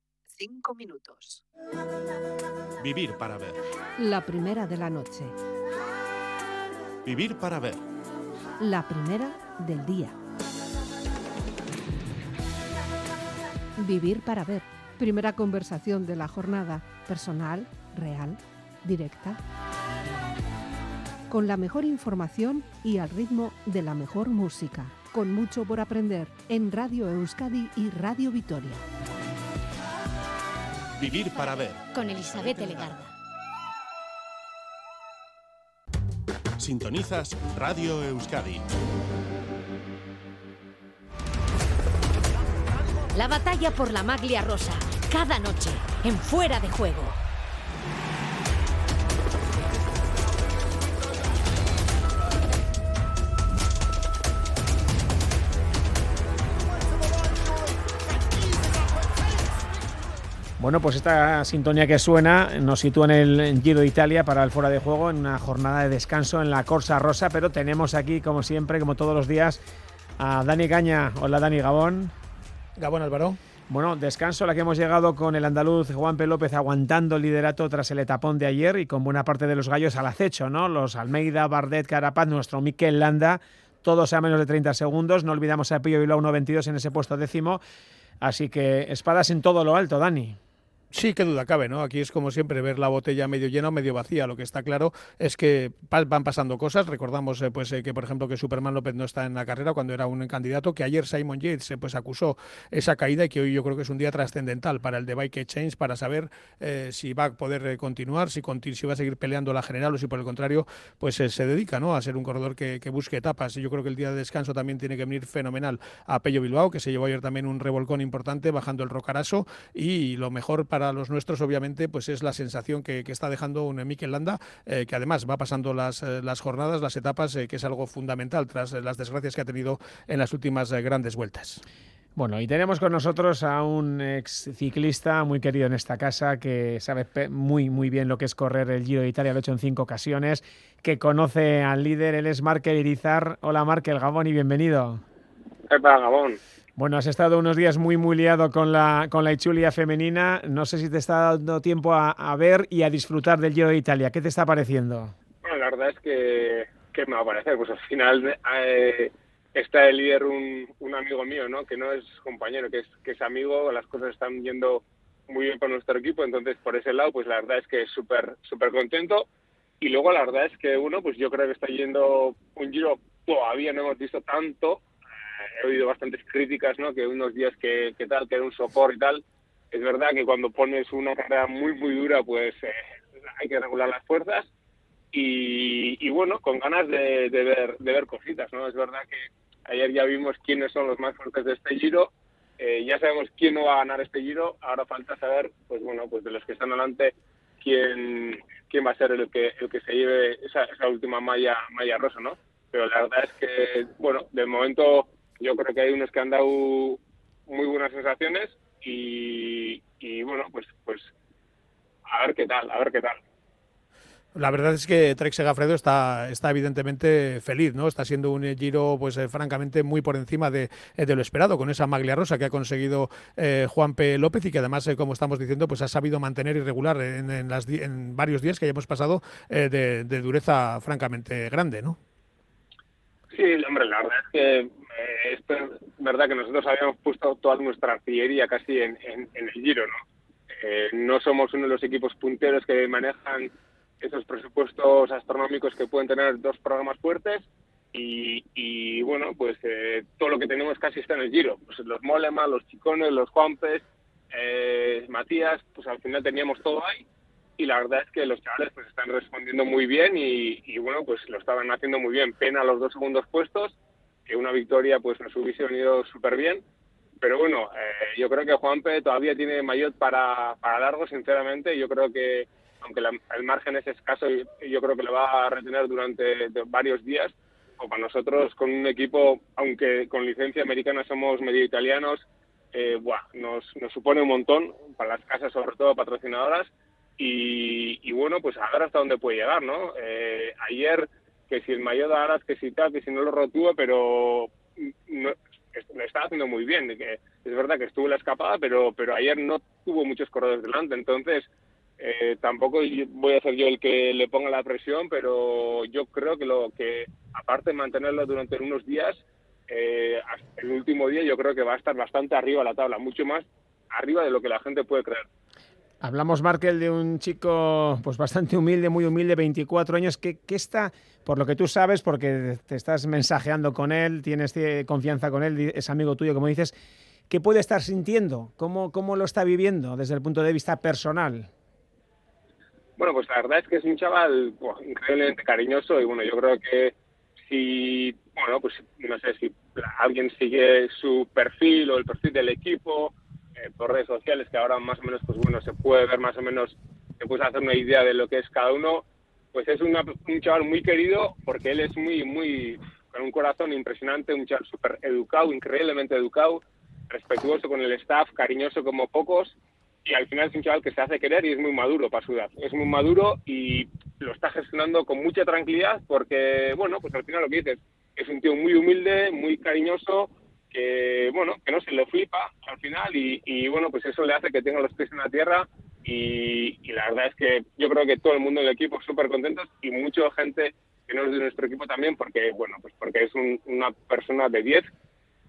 cinco minutos. Vivir para ver. La primera de la noche. Vivir para ver. La primera del día. Vivir para ver. Primera conversación de la jornada. Personal, real, directa. Con la mejor información y al ritmo de la mejor música. Con mucho por aprender en Radio Euskadi y Radio Vitoria. Vivir para ver. Con Elizabeth Legarda. Sintonizas Radio Euskadi. La batalla por la maglia rosa, cada noche, en fuera de juego. Bueno, pues esta sintonía que suena nos sitúa en el Giro de Italia para el fuera de juego, en una jornada de descanso en la Corsa Rosa, pero tenemos aquí, como siempre, como todos los días, a Dani Caña. Hola Dani Gabón. Gabón Álvaro. Bueno, descanso a la que hemos llegado con el andaluz Juan P. López aguantando el liderato tras el etapón de ayer y con buena parte de los gallos al acecho, ¿no? Los Almeida, Bardet, Carapaz, nuestro Mikel Landa todos a menos de 30 segundos. No olvidamos a Pillo Bilbao 1.22 en ese puesto décimo. Así que espadas en todo lo alto, Dani. Sí, qué duda cabe, ¿no? Aquí es como siempre ver la botella medio llena o medio vacía. Lo que está claro es que van pasando cosas. Recordamos, eh, pues, eh, que por ejemplo que Superman López no está en la carrera cuando era un candidato, que ayer Simon Yates eh, pues acusó esa caída y que hoy yo creo que es un día trascendental para el de Bike Change para saber si va a poder continuar, si, va a seguir peleando la general o si por el contrario pues se dedica, ¿no? A ser un corredor que, busque etapas. Y yo creo que el día de descanso también tiene que venir fenomenal a Pello Bilbao, que se llevó ayer también un revolcón importante bajando el Rocaraso y lo mejor para para los nuestros, obviamente, pues es la sensación que, está dejando un Mikel Landa, eh, que además va pasando las, eh, las jornadas, las etapas, eh, que es algo fundamental tras las desgracias que ha tenido en las últimas grandes vueltas. Bueno, y tenemos con nosotros a un ex ciclista muy querido en esta casa que sabe muy muy bien lo que es correr el Giro de Italia, lo ha hecho en cinco ocasiones, que conoce al líder, él es Markel Irizar. Hola Markel, Gabón y bienvenido. Hola Gabón. Bueno, has estado unos días muy, muy liado con la, con la Ichulia femenina. No sé si te está dando tiempo a, ver y a disfrutar del Giro de Italia. ¿Qué te está pareciendo? Bueno, la verdad es que, ¿qué me va a parecer? Pues al final eh, está el líder un, un, amigo mío, ¿no? Que no es compañero, que es, que es amigo. Las cosas están yendo muy bien con nuestro equipo. Entonces, por ese lado, pues la verdad es que súper, súper contento. Y luego la verdad es que uno, pues yo creo que está yendo un Giro, todavía no hemos visto tanto he oído bastantes críticas, ¿no? Que unos días que, tal, que era un sopor y tal. Es verdad que cuando pones una carrera muy, muy dura, pues eh, hay que regular las fuerzas. Y, bueno, con ganas de, ver, de ver cositas, ¿no? Es verdad que ayer ya vimos quiénes son los más fuertes de este giro. Eh, ya sabemos quién no va a ganar este giro. Ahora falta saber, pues bueno, pues de los que están delante, quién, quién va a ser el que, el que se lleve esa, esa última malla, malla rosa, ¿no? Pero la verdad es que, bueno, de momento yo creo que hay unos que han dado muy buenas sensaciones y, bueno, pues, pues a ver qué tal, a ver qué tal. La verdad es que Trek Segafredo está, está evidentemente feliz, ¿no? Está siendo un giro, pues eh, francamente, muy por encima de, eh, de, lo esperado, con esa maglia rosa que ha conseguido eh, Juan P. López y que además, como estamos diciendo, pues ha sabido mantener irregular en, en, las, en varios días que hayamos pasado de, de, dureza francamente grande, ¿no? Sí, hombre, la verdad es que eh, es verdad que nosotros habíamos puesto toda nuestra artillería casi en, el giro, ¿no? Eh, no somos uno de los equipos punteros que manejan esos presupuestos astronómicos que pueden tener dos programas fuertes y, bueno, pues eh, todo lo que tenemos casi está en el giro. Pues los Molema, los Chicones, los Juanpes, Matías, pues al final teníamos todo ahí y la verdad es que los chavales pues están respondiendo muy bien y, y bueno, pues lo estaban haciendo muy bien. Pena los dos segundos puestos que una victoria pues nos hubiese venido súper bien. Pero bueno, eh, yo creo que Juanpe todavía tiene mayor para, para largo, sinceramente. Yo creo que, aunque el margen es escaso, yo creo que lo va a retener durante varios días. O para nosotros, con un equipo, aunque con licencia americana somos medio italianos, eh, nos, nos supone un montón para las casas, sobre todo patrocinadoras. Y, bueno, pues a ver hasta dónde puede llegar, ¿no? Eh, ayer que si el mayor de Aras, que si tal, que si no lo rotúa, pero no, lo está haciendo muy bien. Que es verdad que estuvo la escapada, pero, pero ayer no tuvo muchos corredores delante, entonces eh, tampoco voy a ser yo el que le ponga la presión, pero yo creo que lo que aparte de mantenerlo durante unos días, eh, el último día yo creo que va a estar bastante arriba la tabla, mucho más arriba de lo que la gente puede creer. Hablamos, Markel, de un chico pues bastante humilde, muy humilde, 24 años, que, está, por lo que tú sabes, porque te estás mensajeando con él, tienes confianza con él, es amigo tuyo, como dices, ¿qué puede estar sintiendo? ¿Cómo, ¿Cómo lo está viviendo desde el punto de vista personal? Bueno, pues la verdad es que es un chaval pues, increíblemente cariñoso y bueno, yo creo que si, bueno, pues no sé si alguien sigue su perfil o el perfil del equipo, eh, por redes sociales, que ahora más o menos, pues bueno, se puede ver más o menos, se puede hacer una idea de lo que es cada uno, pues es un chaval muy querido porque él es muy, muy, con un corazón impresionante, un chaval súper educado, increíblemente educado, respetuoso con el staff, cariñoso como pocos, y al final es un chaval que se hace querer y es muy maduro para su edad. Es muy maduro y lo está gestionando con mucha tranquilidad porque, bueno, pues al final lo que dices, es un tío muy humilde, muy cariñoso, que bueno, que no se lo flipa al final y, bueno, pues eso le hace que tenga los pies en la tierra y, la verdad es que yo creo que todo el mundo del equipo súper contentos y mucha gente que no es de nuestro equipo también, porque, bueno, pues porque es una persona de 10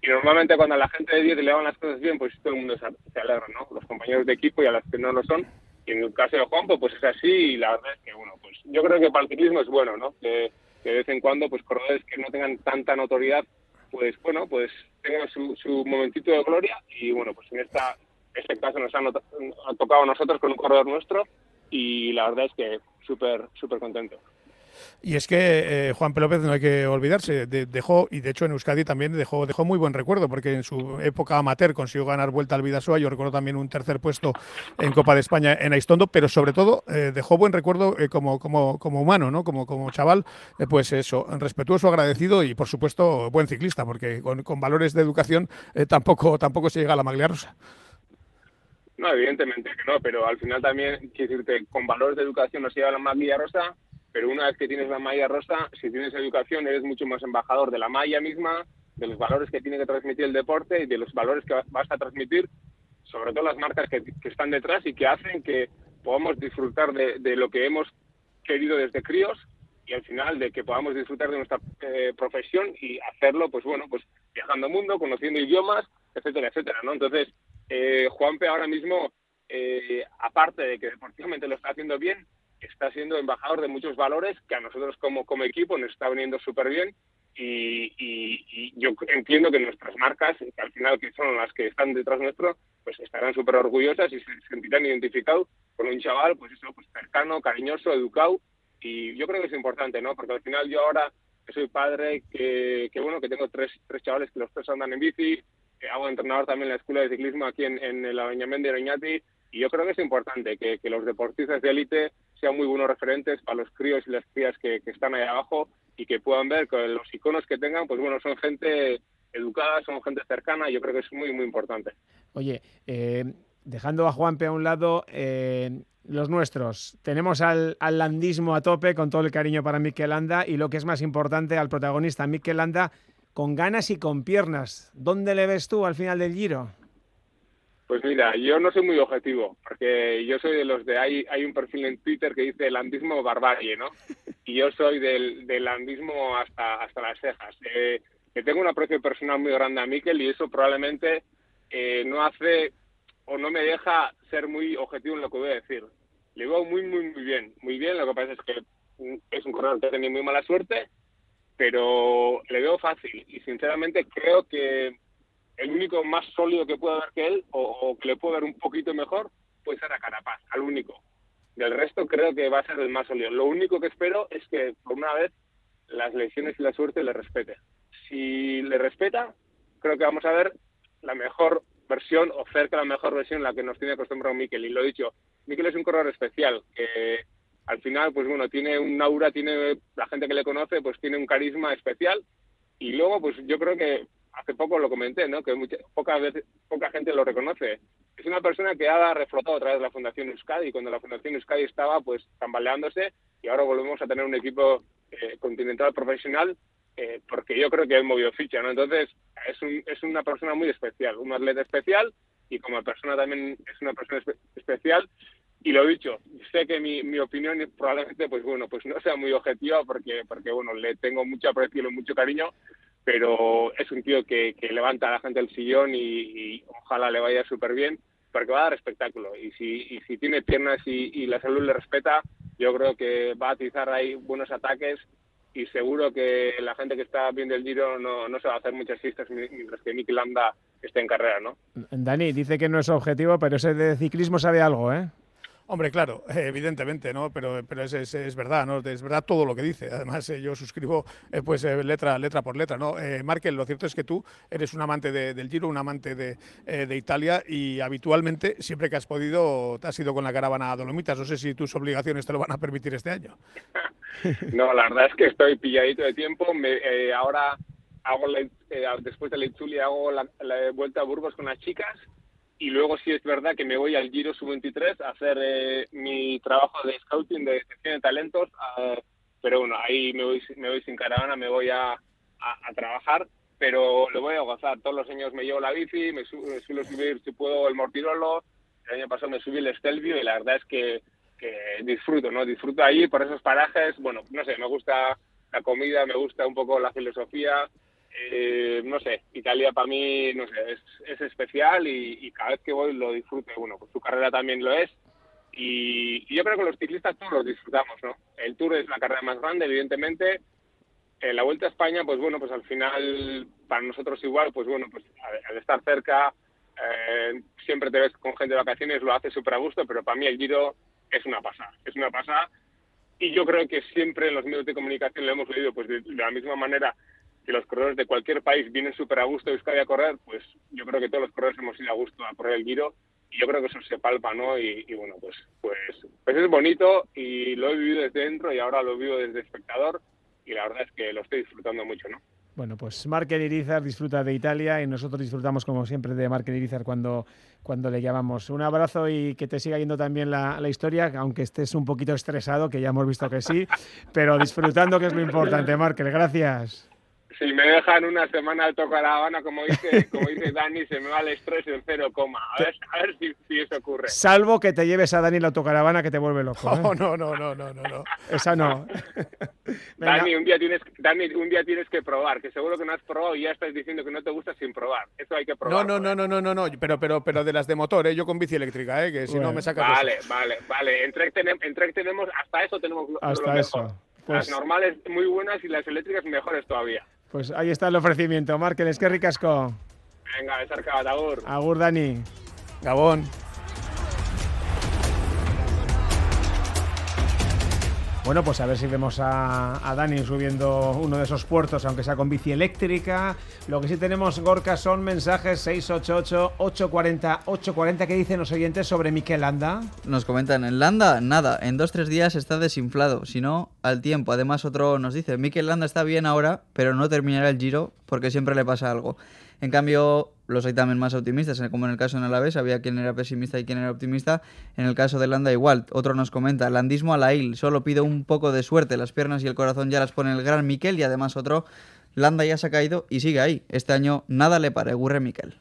y normalmente cuando a la gente de 10 le van las cosas bien, pues todo el mundo se, alegra, ¿no? Los compañeros de equipo y a las que no lo son. Y en el caso de Juanpo, pues es así y la verdad es que, bueno, pues yo creo que el ciclismo es bueno, ¿no? Que, de vez en cuando, pues corredores que no tengan tanta notoriedad, pues bueno, pues tengan su, su momentito de gloria y bueno, pues en esta, este caso nos han, ha tocado a nosotros con un corredor nuestro y la verdad es que súper, súper contento. Y es que eh, Juan P. No hay que olvidarse, dejó, y de hecho en Euskadi también dejó, dejó muy buen recuerdo, porque en su época amateur consiguió ganar vuelta al Vidasoa, yo recuerdo también un tercer puesto en Copa de España en Aistondo, pero sobre todo eh, dejó buen recuerdo eh, como, como, como humano, ¿no? como, como chaval, pues eso, respetuoso, agradecido y por supuesto buen ciclista, porque con, valores de educación tampoco, tampoco se llega a la maglia rosa. No, evidentemente que no, pero al final también, quiero decirte, con valores de educación no se llega a la maglia rosa, pero una vez que tienes la malla rosa, si tienes educación, eres mucho más embajador de la malla misma, de los valores que tiene que transmitir el deporte y de los valores que vas a transmitir, sobre todo las marcas que, están detrás y que hacen que podamos disfrutar de, lo que hemos querido desde críos y al final de que podamos disfrutar de nuestra eh, profesión y hacerlo, pues bueno, pues viajando mundo, conociendo idiomas, etcétera, etcétera, ¿no? Entonces, eh, Juanpe ahora mismo, eh, aparte de que deportivamente lo está haciendo bien, está siendo embajador de muchos valores que a nosotros como, como equipo nos está viniendo súper bien y, yo entiendo que nuestras marcas, que al final que son las que están detrás nuestro, pues estarán súper orgullosas y se sentirán identificados con un chaval, pues eso, pues cercano, cariñoso, educado y yo creo que es importante, ¿no? Porque al final yo ahora soy padre, que, bueno, que tengo tres, tres chavales que los tres andan en bici, que hago entrenador también en la escuela de ciclismo aquí en, en el Aveñamén de Oñati, y yo creo que es importante que, que los deportistas de élite sean muy buenos referentes para los críos y las crías que, están ahí abajo y que puedan ver que los iconos que tengan, pues bueno, son gente educada, son gente cercana yo creo que es muy, muy importante. Oye, eh, dejando a Juanpe a un lado, eh, los nuestros, tenemos al, al, landismo a tope con todo el cariño para Mikel Landa y lo que es más importante, al protagonista Mikel Landa con ganas y con piernas. ¿Dónde le ves tú al final del giro? Pues mira, yo no soy muy objetivo, porque yo soy de los de hay, hay un perfil en Twitter que dice landismo barbarie, ¿no? Y yo soy del, del landismo hasta, hasta las cejas. Eh, que tengo un aprecio personal muy grande a Miquel y eso probablemente eh, no hace o no me deja ser muy objetivo en lo que voy a decir. Le veo muy, muy, muy bien. Muy bien, lo que pasa es que es un corredor que ha tenido muy mala suerte, pero le veo fácil y sinceramente creo que el único más sólido que puede haber que él, o, que le puede ver un poquito mejor, puede ser a Carapaz, al único. Del resto creo que va a ser el más sólido. Lo único que espero es que por una vez las lesiones y la suerte le respete. Si le respeta, creo que vamos a ver la mejor versión o cerca de la mejor versión la que nos tiene acostumbrado Miquel. Y lo he dicho, Miquel es un corredor especial, que al final, pues bueno, tiene un aura, tiene la gente que le conoce, pues tiene un carisma especial. Y luego, pues yo creo que hace poco lo comenté, ¿no? Que mucha, poca, veces, poca gente lo reconoce. Es una persona que ha reflotado a través de la Fundación Euskadi, cuando la Fundación Euskadi estaba pues tambaleándose y ahora volvemos a tener un equipo eh, continental profesional eh, porque yo creo que he movido ficha, ¿no? Entonces es, un, es una persona muy especial, un atleta especial y como persona también es una persona especial y lo dicho, sé que mi, mi opinión probablemente pues bueno pues no sea muy objetiva porque porque bueno le tengo mucho aprecio y mucho cariño pero es un tío que, levanta a la gente del sillón y, ojalá le vaya súper bien, porque va a dar espectáculo. Y si, si tiene piernas y, la salud le respeta, yo creo que va a atizar ahí buenos ataques y seguro que la gente que está viendo el Giro no, no se va a hacer muchas fiestas mientras que Nicky Landa esté en carrera, ¿no? Dani, dice que no es objetivo, pero ese de ciclismo sabe algo, ¿eh? Hombre, claro, evidentemente, ¿no? Pero, pero es, es, verdad, ¿no? Es verdad todo lo que dice. Además, eh, yo suscribo eh, pues eh, letra, letra por letra, ¿no? Markel, lo cierto es que tú eres un amante del Giro, un amante de, de, Italia y habitualmente, siempre que has podido, te has ido con la caravana a Dolomitas. No sé si tus obligaciones te lo van a permitir este año. no, la verdad es que estoy pilladito de tiempo. Me, ahora hago después de la Itzulia hago la vuelta a Burgos con las chicas y luego sí es verdad que me voy al Giro Sub-23 a hacer eh, mi trabajo de scouting, de detección de talentos, pero bueno, ahí me voy, me voy sin caravana, me voy a, a, trabajar, pero lo voy a gozar. Todos los años me llevo la bici, me, suelo subir, si puedo, el Mortirolo, el año pasado me subí el Stelvio y la verdad es que, que disfruto, ¿no? Disfruto ahí por esos parajes, bueno, no sé, me gusta la comida, me gusta un poco la filosofía. Eh, no sé, Italia para mí, no sé, es, es especial y, cada vez que voy lo disfruto. Bueno, pues su carrera también lo es. Y, yo creo que los ciclistas todos los disfrutamos, ¿no? El Tour es la carrera más grande, evidentemente, en la Vuelta a España, pues bueno, pues al final, para nosotros igual, pues bueno, pues al, estar cerca, eh, siempre te ves con gente de vacaciones, lo hace súper a gusto, pero para mí el Giro es una pasada, es una pasada. Y yo creo que siempre en los medios de comunicación lo hemos leído, pues de, la misma manera que los corredores de cualquier país vienen súper a gusto a Euskadi a correr, pues yo creo que todos los corredores hemos ido a gusto a correr el Giro y yo creo que eso se palpa, ¿no? Y, y bueno, pues, pues, pues es bonito y lo he vivido desde dentro y ahora lo vivo desde espectador y la verdad es que lo estoy disfrutando mucho, ¿no? Bueno, pues Markel Irizar disfruta de Italia y nosotros disfrutamos como siempre de Markel Irizar cuando, cuando le llamamos. Un abrazo y que te siga yendo también la, la, historia, aunque estés un poquito estresado, que ya hemos visto que sí, pero disfrutando que es lo importante, Markel. Gracias si me dejan una semana al tocar la Habana, como dice, como dice Dani, se me va el estrés en cero coma. A ver, a ver si, si, eso ocurre. Salvo que te lleves a Dani la autocaravana que te vuelve loco. ¿eh? No, no, no, no, no, no. Esa no. Dani, un día tienes, Dani, un día tienes que probar, que seguro que no has probado y ya estás diciendo que no te gusta sin probar. Eso hay que probar. No, no, no, no, no, no, pero, pero, pero de las de motor, ¿eh? yo con bici eléctrica, ¿eh? que si no me sacas. Vale, vale, vale. Entre, entre tenemos, hasta eso tenemos hasta lo eso. Mejor. Las pues normales muy buenas y las eléctricas mejores todavía. Pues ahí está el ofrecimiento. Markel, es que ricasco. Venga, besarka agur. Agur, Dani. Gabón. Bueno, pues a ver si vemos a, Dani subiendo uno de esos puertos, aunque sea con bici eléctrica. Lo que sí tenemos, Gorka, son mensajes 688-840-840 que dicen los oyentes sobre Mikel Landa. Nos comentan, en Landa, nada, en dos tres días está desinflado, si no, al tiempo. Además, otro nos dice, Mikel Landa está bien ahora, pero no terminará el giro porque siempre le pasa algo. En cambio, los hay también más optimistas, como en el caso de Alavés, había quien era pesimista y quien era optimista. En el caso de Landa igual, otro nos comenta, landismo a la IL, solo pido un poco de suerte, las piernas y el corazón ya las pone el gran Miquel y además otro, Landa ya se ha caído y sigue ahí. Este año nada le pare, Gurre Miquel.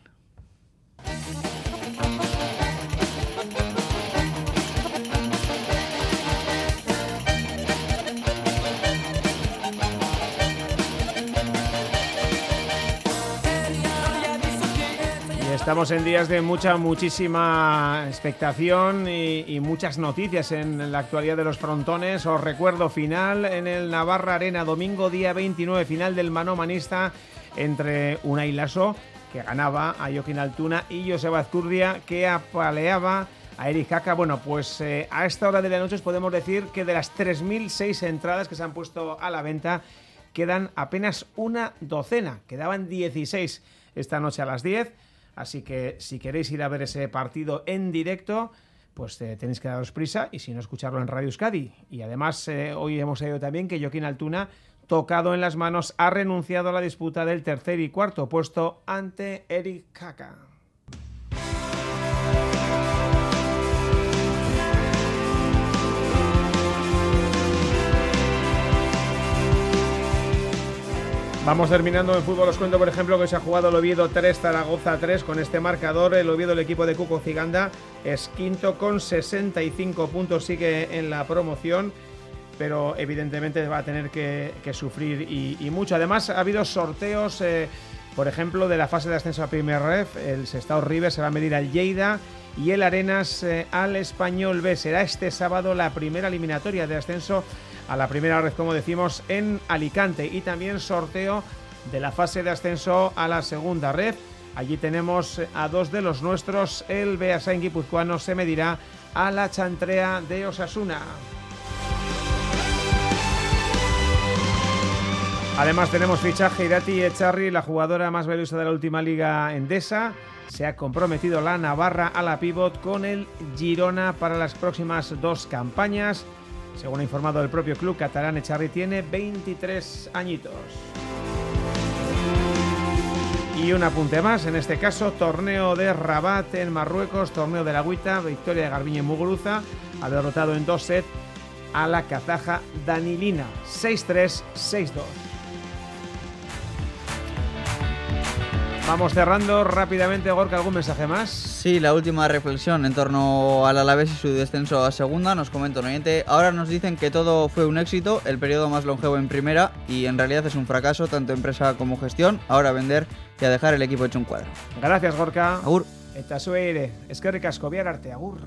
Estamos en días de mucha, muchísima expectación y, muchas noticias en la actualidad de los frontones. Os recuerdo final en el Navarra Arena, domingo día 29, final del manomanista entre Unai Lasso, que ganaba a Joaquín Altuna, y Joseba Azcurdia, que apaleaba a Eric Jaca. Bueno, pues eh, a esta hora de la noche podemos decir que de las 3.006 entradas que se han puesto a la venta, quedan apenas una docena. Quedaban 16 esta noche a las 10 Así que si queréis ir a ver ese partido en directo, pues eh, tenéis que daros prisa y si no escucharlo en Radio Euskadi. Y además eh, hoy hemos sabido también que Joaquín Altuna, tocado en las manos, ha renunciado a la disputa del tercer y cuarto puesto ante Eric Kaka. Vamos terminando en fútbol. Os cuento, por ejemplo, que se ha jugado el Oviedo 3, Zaragoza 3 con este marcador. El Oviedo, el equipo de Cuco Ciganda, es quinto con 65 puntos. Sigue en la promoción, pero evidentemente va a tener que, sufrir y, mucho. Además, ha habido sorteos, eh, por ejemplo, de la fase de ascenso a Primer Ref. El Sestao River se va a medir al Lleida y el Arenas eh, al Español B. Será este sábado la primera eliminatoria de ascenso a la primera red, como decimos, en Alicante. Y también sorteo de la fase de ascenso a la segunda red. Allí tenemos a dos de los nuestros. El Beasain guipuzcoano se medirá a la chantrea de Osasuna. Además tenemos fichaje Irati Echarri, la jugadora más veloz de la última liga endesa. Se ha comprometido la Navarra a la pivot con el Girona para las próximas dos campañas. Según ha informado el propio club catalán, Echarri tiene 23 añitos. Y un apunte más, en este caso, torneo de Rabat en Marruecos, torneo de la Agüita, victoria de Garbiñe Muguruza, ha derrotado en dos sets a la kazaja Danilina, 6-3, 6-2. Vamos cerrando rápidamente, Gorka, ¿algún mensaje más? Sí, la última reflexión en torno al Alavés y su descenso a segunda. Nos comenta un oyente. Ahora nos dicen que todo fue un éxito, el periodo más longevo en primera y en realidad es un fracaso, tanto empresa como gestión. Ahora vender y a dejar el equipo hecho un cuadro. Gracias, Gorka. Agur. Eta zuei ere, eskerrik asko bihar arte, agur.